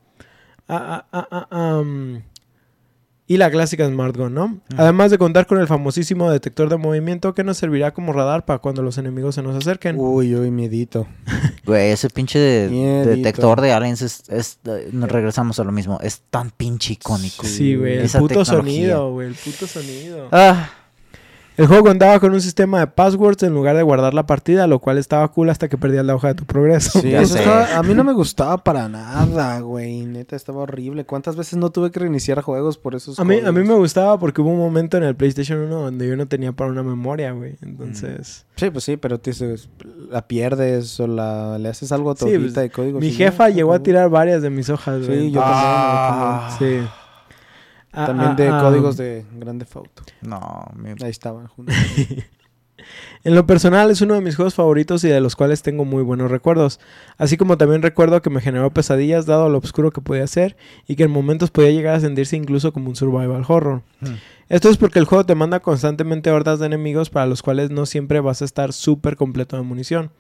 Ah, ah, ah, ah, am. Y la clásica Smart Gun, ¿no? Además de contar con el famosísimo detector de movimiento que nos servirá como radar para cuando los enemigos se nos acerquen. Uy, uy, miedito. Güey, ese pinche de- detector de aliens es, es- eh, nos regresamos a lo mismo. Es tan pinche icónico. Sí, güey, el Esa puto tecnología. sonido, güey, el puto sonido. Ah, El juego contaba con un sistema de passwords en lugar de guardar la partida, lo cual estaba cool hasta que perdías la hoja de tu progreso. Sí, Ya eso sé. estaba- a mí no me gustaba para nada, güey. Neta, estaba horrible. ¿Cuántas veces no tuve que reiniciar juegos por esos A mí, a mí me gustaba porque hubo un momento en el PlayStation 1 donde yo no tenía para una memoria, güey. Entonces, Sí, pues sí, pero te dices, la pierdes o la, le haces algo a tu Sí, hojita pues, de código. mi jefa llegó a tirar varias de mis hojas, güey. Sí, yo Ah. también. Sí. Ah, También ah, de ah. códigos de Grande Auto. no, mi- Ahí estaban juntos. En lo personal es uno de mis juegos favoritos y de los cuales tengo muy buenos recuerdos. Así como también recuerdo que me generó pesadillas dado lo oscuro que podía ser y que en momentos podía llegar a sentirse incluso como un survival horror. Hmm. Esto es porque el juego te manda constantemente hordas de enemigos para los cuales no siempre vas a estar súper completo de munición.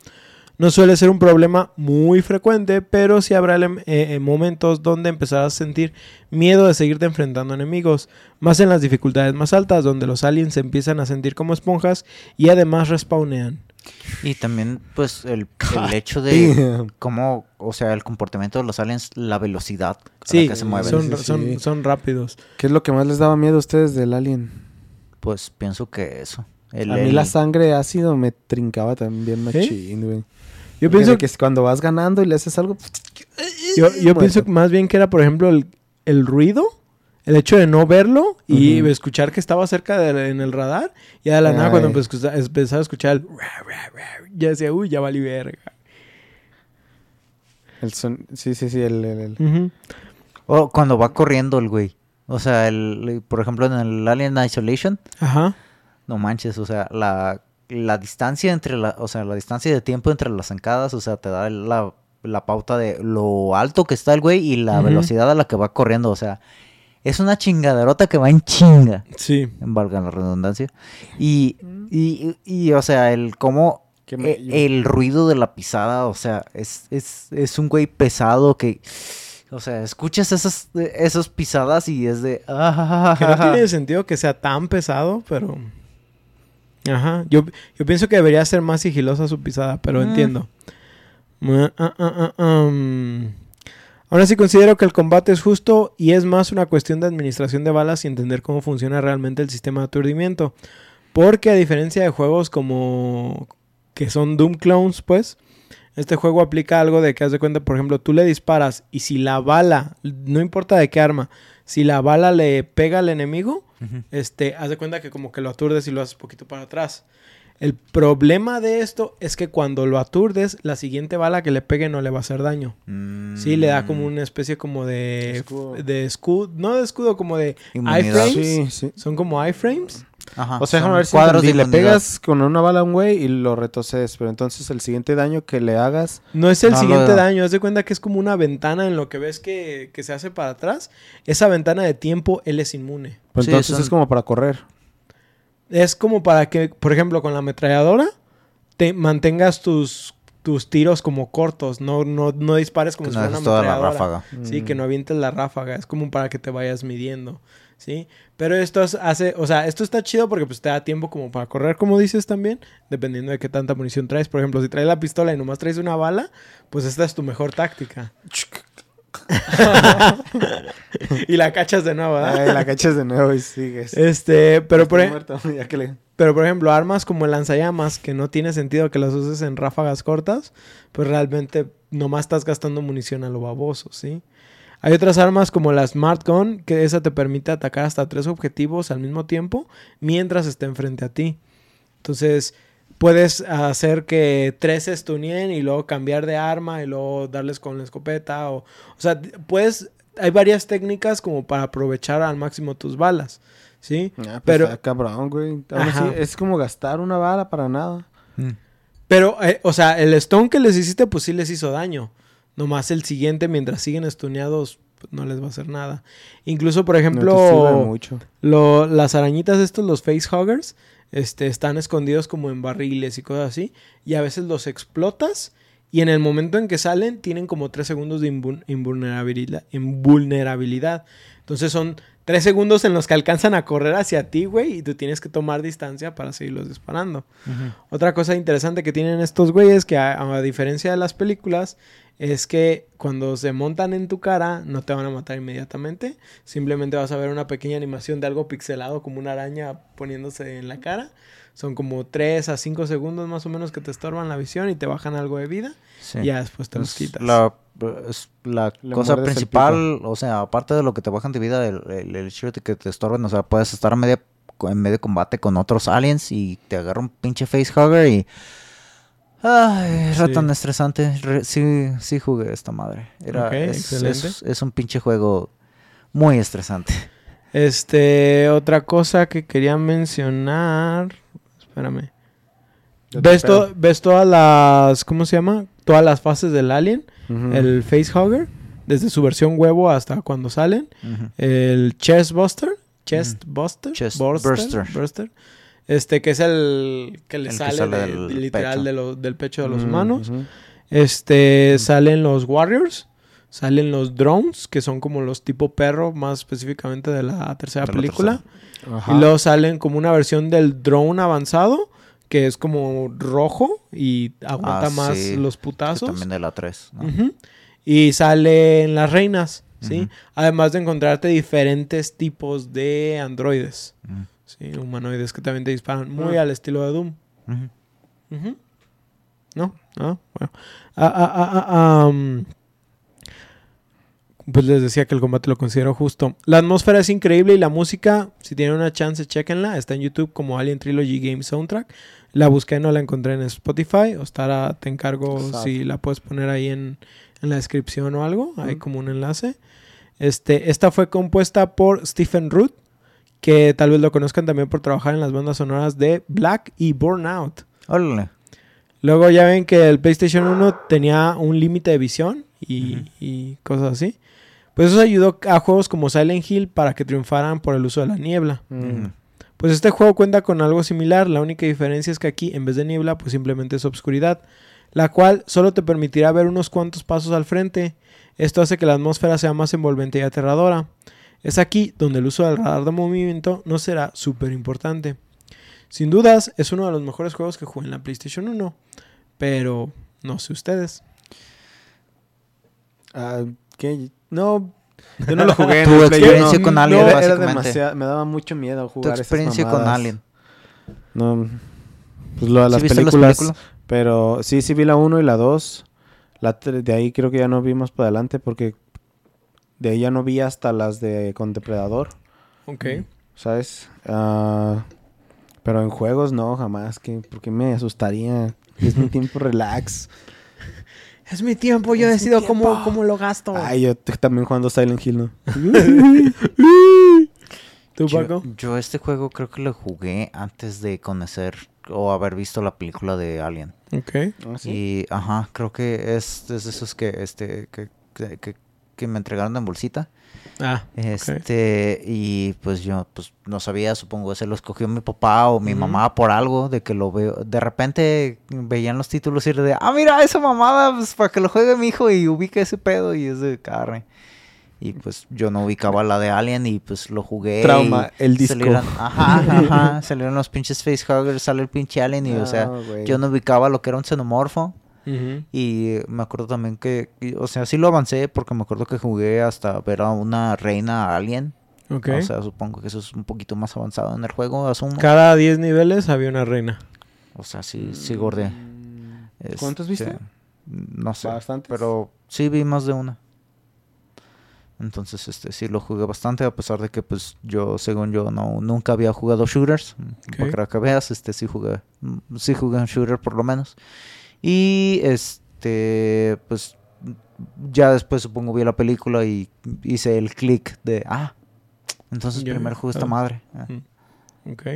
No suele ser un problema muy frecuente, pero sí habrá eh, eh, momentos donde empezarás a sentir miedo de seguirte enfrentando a enemigos, más en las dificultades más altas, donde los aliens se empiezan a sentir como esponjas y además respawnean. Y también, pues, el, el hecho de cómo, o sea, el comportamiento de los aliens, la velocidad a Sí, la que se mueven. son, Sí, son- sí. son rápidos. ¿Qué es lo que más les daba miedo a ustedes del Alien? Pues pienso que eso. El- a mí el- la sangre ácido me trincaba también machín, güey. Yo pienso que es cuando vas ganando y le haces algo... Yo, yo Muerto. pienso que más bien que era, por ejemplo, el, el ruido, el hecho de no verlo y escuchar que estaba cerca de- en el radar. Y de la nada, cuando a escuchar- empezaba a escuchar el... Ya decía, uy, ya valí verga. El son... Sí, sí, sí, el... el-. O cuando va corriendo el güey. O sea, el, por ejemplo, en el Alien Isolation, Ajá. no manches, o sea, la, la distancia entre la, o sea, la distancia de tiempo entre las zancadas, o sea, te da la, la pauta de lo alto que está el güey y la velocidad a la que va corriendo, o sea, es una chingaderota que va en chinga, Sí. valga la redundancia. Y, y, y, o sea, el cómo mello. el ruido de la pisada, o sea, es, es, es un güey pesado que, o sea, escuchas esas, esas pisadas y es de... ah, Que no tiene sentido que sea tan pesado, pero... Ajá. Yo, yo pienso que debería ser más sigilosa su pisada, pero Mm. entiendo. Ah, ah, ah, um. Ahora sí considero que el combate es justo y es más una cuestión de administración de balas y entender cómo funciona realmente el sistema de aturdimiento. Porque a diferencia de juegos como que son Doom clones, pues, este juego aplica algo de que haz de cuenta, por ejemplo, tú le disparas y si la bala, no importa de qué arma, si la bala le pega al enemigo, este, haz de cuenta que como que lo aturdes y lo haces poquito para atrás. El problema de esto es que cuando lo aturdes, la siguiente bala que le pegue no le va a hacer daño. Sí, le da como Mm. una especie como de Escudo. de escudo, no de escudo, como de iframes. Sí, sí. Son como iframes. Ajá, O sea, déjame ver si cuadros de le pegas con una bala a un güey y lo retrocedes, pero entonces el siguiente daño que le hagas... No es el No, siguiente daño, haz de cuenta que es como una ventana en lo que ves que, que se hace para atrás. Esa ventana de tiempo, él es inmune. Pues Sí, entonces son- es como para correr. Es como para que, por ejemplo, con la ametralladora, te mantengas tus, tus tiros como cortos. No, no, no dispares como Que si no fuera una toda la ráfaga. Sí, que Mm. no avientes la ráfaga. Es como para que te vayas midiendo. ¿Sí? Pero esto es- hace, o sea, esto está chido porque pues te da tiempo como para correr, como dices también, dependiendo de qué tanta munición traes. Por ejemplo, si traes la pistola y nomás traes una bala, pues esta es tu mejor táctica. y la cachas de nuevo, ¿verdad? Ay, la cachas de nuevo y sigues. Este, pero por, muerto, ya que le- pero por ejemplo, armas como el lanzallamas, que no tiene sentido que las uses en ráfagas cortas, pues realmente nomás estás gastando munición a lo baboso, ¿sí? Hay otras armas como la Smart Gun, que esa te permite atacar hasta tres objetivos al mismo tiempo mientras estén frente a ti. Entonces, puedes hacer que tres se stuneen y luego cambiar de arma y luego darles con la escopeta. O, o sea, puedes... Hay varias técnicas como para aprovechar al máximo tus balas, ¿sí? Ah, pues Pero- está cabrón, güey. Aún Ajá. así, es como gastar una bala para nada. Mm. Pero, eh, o sea, el stone que les hiciste, pues sí les hizo daño. Nomás el siguiente, mientras siguen estuneados, pues, no les va a hacer nada. Incluso, por No te sirve ejemplo, mucho. lo- las arañitas estos, los facehuggers, este, están escondidos como en barriles y cosas así. Y a veces los explotas. Y en el momento en que salen, tienen como tres segundos de invul- invulnerabilidad, invulnerabilidad. Entonces son tres segundos en los que alcanzan a correr hacia ti, güey. Y tú tienes que tomar distancia para seguirlos disparando. Otra cosa interesante que tienen estos güeyes, que a, a diferencia de las películas, es que cuando se montan en tu cara no te van a matar inmediatamente. Simplemente vas a ver una pequeña animación de algo pixelado como una araña poniéndose en la cara. Son como 3 a 5 segundos más o menos que te estorban la visión y te bajan algo de vida. Sí. Y ya después te los Es quitas. La, es la cosa principal, o sea, aparte de lo que te bajan de vida, el, el, el hecho de que te estorben, o sea, puedes estar en medio, en medio combate con otros aliens y te agarra un pinche facehugger y... Ay, era Sí. tan estresante. Re- sí, sí jugué esta madre. Era, es, excelente. es- es un pinche juego muy estresante. Este, otra cosa que quería mencionar. Espérame. ¿Ves, to- ¿Ves todas las. ¿Cómo se llama? Todas las fases del alien. Ujú. El facehugger. Desde su versión huevo hasta cuando salen. El chest buster. Chest buster. Chest burster, burster. burster. Este, que es el que le El que sale, sale de- del literal pecho. de lo- del pecho de los humanos. Este, salen los Warriors, salen los Drones, que son como los tipo perro, más específicamente de la tercera De la película. Ajá. Y luego salen como una versión del drone avanzado, que es como rojo y aguanta Ah, más sí, los putazos. también de la 3. ¿no? Y salen las reinas, ¿sí? Además de encontrarte diferentes tipos de androides. ¿sí? Humanoides que también te disparan, muy Mm. al estilo de Doom. ¿No? Ah, bueno. Ah, ah, ah, ah, am. Pues les decía que el combate lo considero justo. La atmósfera es increíble y la música, si tienen una chance, chequenla. Está en YouTube como Alien Trilogy Game Soundtrack. La busqué, no la encontré en Spotify. O estará, te encargo si la puedes poner ahí en, en la descripción o algo. Hay Mm. como un enlace. Este, esta fue compuesta por Stephen Root, que tal vez lo conozcan también por trabajar en las bandas sonoras de Black y Burnout. Órale. Luego ya ven que el PlayStation 1 tenía un límite de visión y cosas así. Pues eso ayudó a juegos como Silent Hill para que triunfaran por el uso de la niebla. Mm. Pues este juego cuenta con algo similar, la única diferencia es que aquí en vez de niebla pues simplemente es obscuridad, la cual solo te permitirá ver unos cuantos pasos al frente. Esto hace que la atmósfera sea más envolvente y aterradora. Es aquí donde el uso del radar de movimiento no será súper importante. Sin dudas, es uno de los mejores juegos que jugué en la PlayStation 1, pero no sé ustedes. Ah, ¿qué? No, yo no lo jugué. en Tu el Play experiencia con Alien, era- demasiado, me daba mucho miedo Tu jugar esas experiencia con. Alien. No, pues lo de ¿Sí las películas, películas? pero sí, sí vi la 1 y la 2. La de ahí creo que ya no vi más para adelante porque de ahí ya no vi hasta las de con Depredador, Ok. ¿sabes? Ah, pero en juegos no, jamás, que porque me asustaría. Es mi tiempo relax. Es mi tiempo, yo Es decido cómo, tiempo. cómo lo gasto. Ay, yo también jugando Silent Hill, ¿no? ¿Tú, Yo, Paco? yo este juego creo que lo jugué antes de conocer o haber visto la película de Alien. Ok. Ah, ¿sí? Y, ajá, creo que es, es de esos que, este, que, que, que que me entregaron en bolsita. Ah. Este, y pues yo pues no sabía, supongo se lo escogió mi papá o mi mamá por algo, de que lo veo, de repente veían los títulos y era de, ah, mira esa mamada, pues para que lo juegue mi hijo y ubique ese pedo y es de carne. Y pues yo no ubicaba la de Alien y pues lo jugué. Trauma, el disco. salieron- ajá, ajá, salieron los pinches facehuggers, sale el pinche Alien y o sea, Ah, yo no ubicaba lo que era un xenomorfo. Y me acuerdo también que, o sea, sí lo avancé porque me acuerdo que jugué hasta ver a una reina alien. Ok. O sea, supongo que eso es un poquito más avanzado en el juego, asumo. Cada 10 niveles había una reina. O sea, sí, sí gordé. Mm, ¿Cuántos viste? Este, No sé. ¿Bastantes? Pero sí vi más de una. Entonces, este, sí lo jugué bastante, a pesar de que, pues, yo, según yo, no, nunca había jugado shooters. Para que veas, este, sí jugué, mm, sí jugué un shooter por lo menos. Y, este, pues, ya después supongo vi la película y hice el click de, ah, entonces Ya, primero jugué esta madre. Ah. Ok.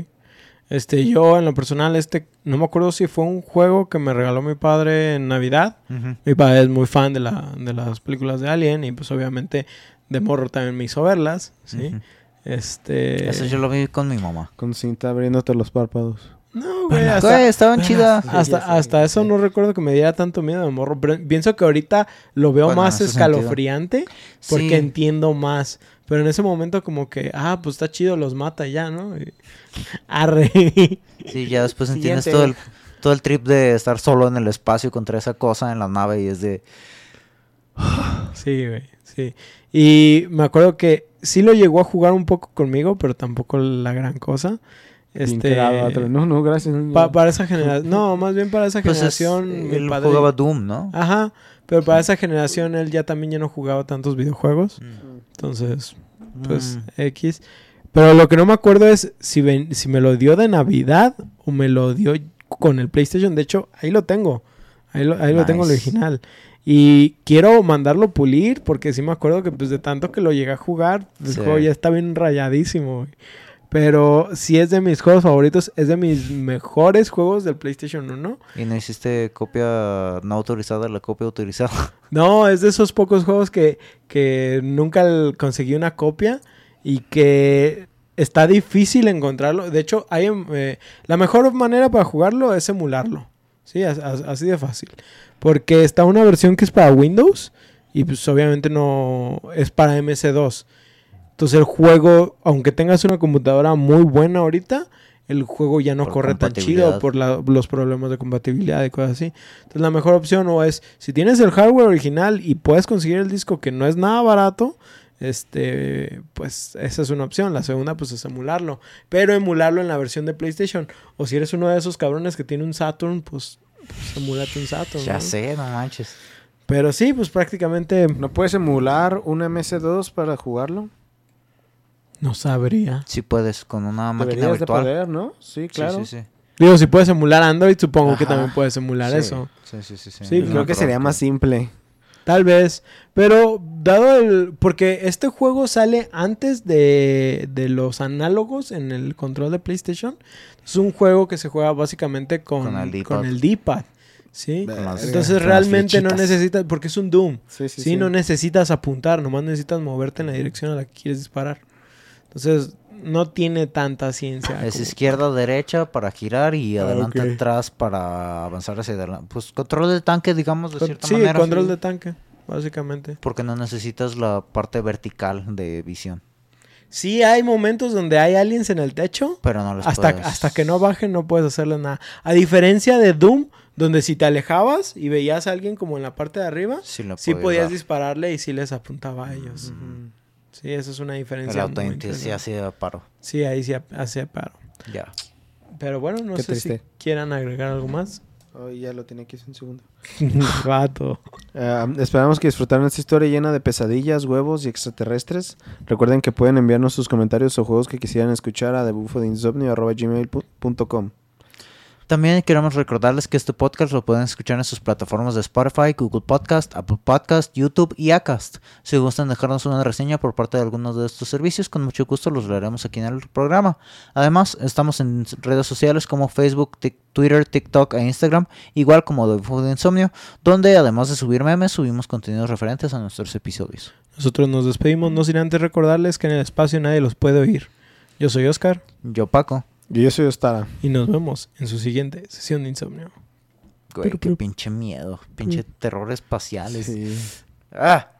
Este, yo en lo personal, este, no me acuerdo si fue un juego que me regaló mi padre en Navidad. Mi padre es muy fan de, la, de las películas de Alien y pues obviamente de morro también me hizo verlas, ¿sí? Este... Eso yo lo vi con mi mamá. Con cinta abriéndote los párpados. No, güey, estaban chidas. hasta, hasta eso no recuerdo que me diera tanto miedo de morro. Pero pienso que ahorita lo veo Bueno, más escalofriante porque Sí. entiendo más. Pero en ese momento como que, ah, pues está chido, los mata ya, ¿no? Y- Arre. Sí, ya después entiendes todo el, todo el trip de estar solo en el espacio contra esa cosa en la nave y es de... Sí, güey, sí. Y me acuerdo que sí lo llegó a jugar un poco conmigo, pero tampoco la gran cosa. Este, No, no, gracias. no, pa- para esa generación, no, más bien para esa Pues es- generación, mi él padre- jugaba Doom, ¿no? Ajá, pero para esa generación él ya también ya no jugaba tantos videojuegos. Mm. Entonces, pues Mm. X. Pero lo que no me acuerdo es si, ven- si me lo dio de Navidad o me lo dio con el PlayStation. De hecho, ahí lo tengo. Ahí lo, ahí lo tengo el Nice. original. Y quiero mandarlo pulir porque sí me acuerdo que pues de tanto que lo llegué a jugar, el Sí. juego ya está bien rayadísimo. güey. Pero sí es de mis juegos favoritos, es de mis mejores juegos del PlayStation 1. ¿Y no hiciste copia no autorizada, la copia autorizada? No, es de esos pocos juegos que, que nunca conseguí una copia y que está difícil encontrarlo. De hecho, hay, em, eh, la mejor manera para jugarlo es emularlo. Sí, as- as- así de fácil. Porque está una versión que es para Windows y pues obviamente no es para MS2. Entonces el juego, aunque tengas una computadora muy buena ahorita, el juego ya no Por corre tan chido por la- los problemas de compatibilidad y cosas así. Entonces la mejor opción o es, si tienes el hardware original y puedes conseguir el disco que no es nada barato, este, pues esa es una opción. La segunda, pues es emularlo. Pero emularlo en la versión de PlayStation. O si eres uno de esos cabrones que tiene un Saturn, pues, pues emulate un Saturn. ya ¿no? sé, no manches. Pero sí, pues prácticamente ¿No puedes emular un MS2 para jugarlo? No sabría. Sí puedes, con una máquina Deberías de virtual. poder, ¿no? Sí, claro. Sí, sí, sí. Digo, si puedes emular Android, supongo que también puedes emular Sí, eso. Sí, sí, sí. sí. No Creo que sería más simple. Tal vez. Pero dado el... Porque este juego sale antes de, de los análogos en el control de PlayStation. Es un juego que se juega básicamente con, Con el D-pad. ¿Sí? Las- Entonces realmente no necesitas... Porque es un Doom. Sí, sí, Sí, no necesitas apuntar. Nomás necesitas moverte en la dirección a la que quieres disparar. Entonces no tiene tanta ciencia. Es como- izquierda, derecha para girar y Ah, adelante, atrás para avanzar hacia adelante. Pues control de tanque, digamos, de Con- cierta sí, manera. control sí. de tanque, básicamente. Porque no necesitas la parte vertical de visión. Sí hay momentos donde hay aliens en el techo. Pero no les Hasta, puedes- hasta que no bajen no puedes hacerle nada. A diferencia de Doom, donde si te alejabas y veías a alguien como en la parte de arriba, Sí, sí podías dar. dispararle y sí les apuntaba a ellos. Ujú. Sí, eso es una diferencia. El muy auto sí hacía paro. Sí, ahí sí hace paro. Ya. Pero bueno, no Qué sé si quieran agregar algo más. Oh, ya lo tiene aquí hace un segundo. Vato. Eh, esperamos que disfrutaron esta historia llena de pesadillas, huevos y extraterrestres. Recuerden que pueden enviarnos sus comentarios o juegos que quisieran escuchar a debufodeinsomnio.gmail.com También queremos recordarles que este podcast lo pueden escuchar en sus plataformas de Spotify, Google Podcast, Apple Podcast, YouTube y Acast. Si gustan dejarnos una reseña por parte de algunos de estos servicios, con mucho gusto los leeremos aquí en el programa. Además, estamos en redes sociales como Facebook, Twitter, TikTok e Instagram, igual como The Food Insomnio, donde además de subir memes, subimos contenidos referentes a nuestros episodios. Nosotros nos despedimos, no sin antes recordarles que en el espacio nadie los puede oír. Yo soy Oscar Yo, Paco. Y yo soy Ostara. y nos vemos en su siguiente sesión de insomnio. Güey, Pero, qué pero- pinche miedo, pinche terror espaciales. Sí. Ah.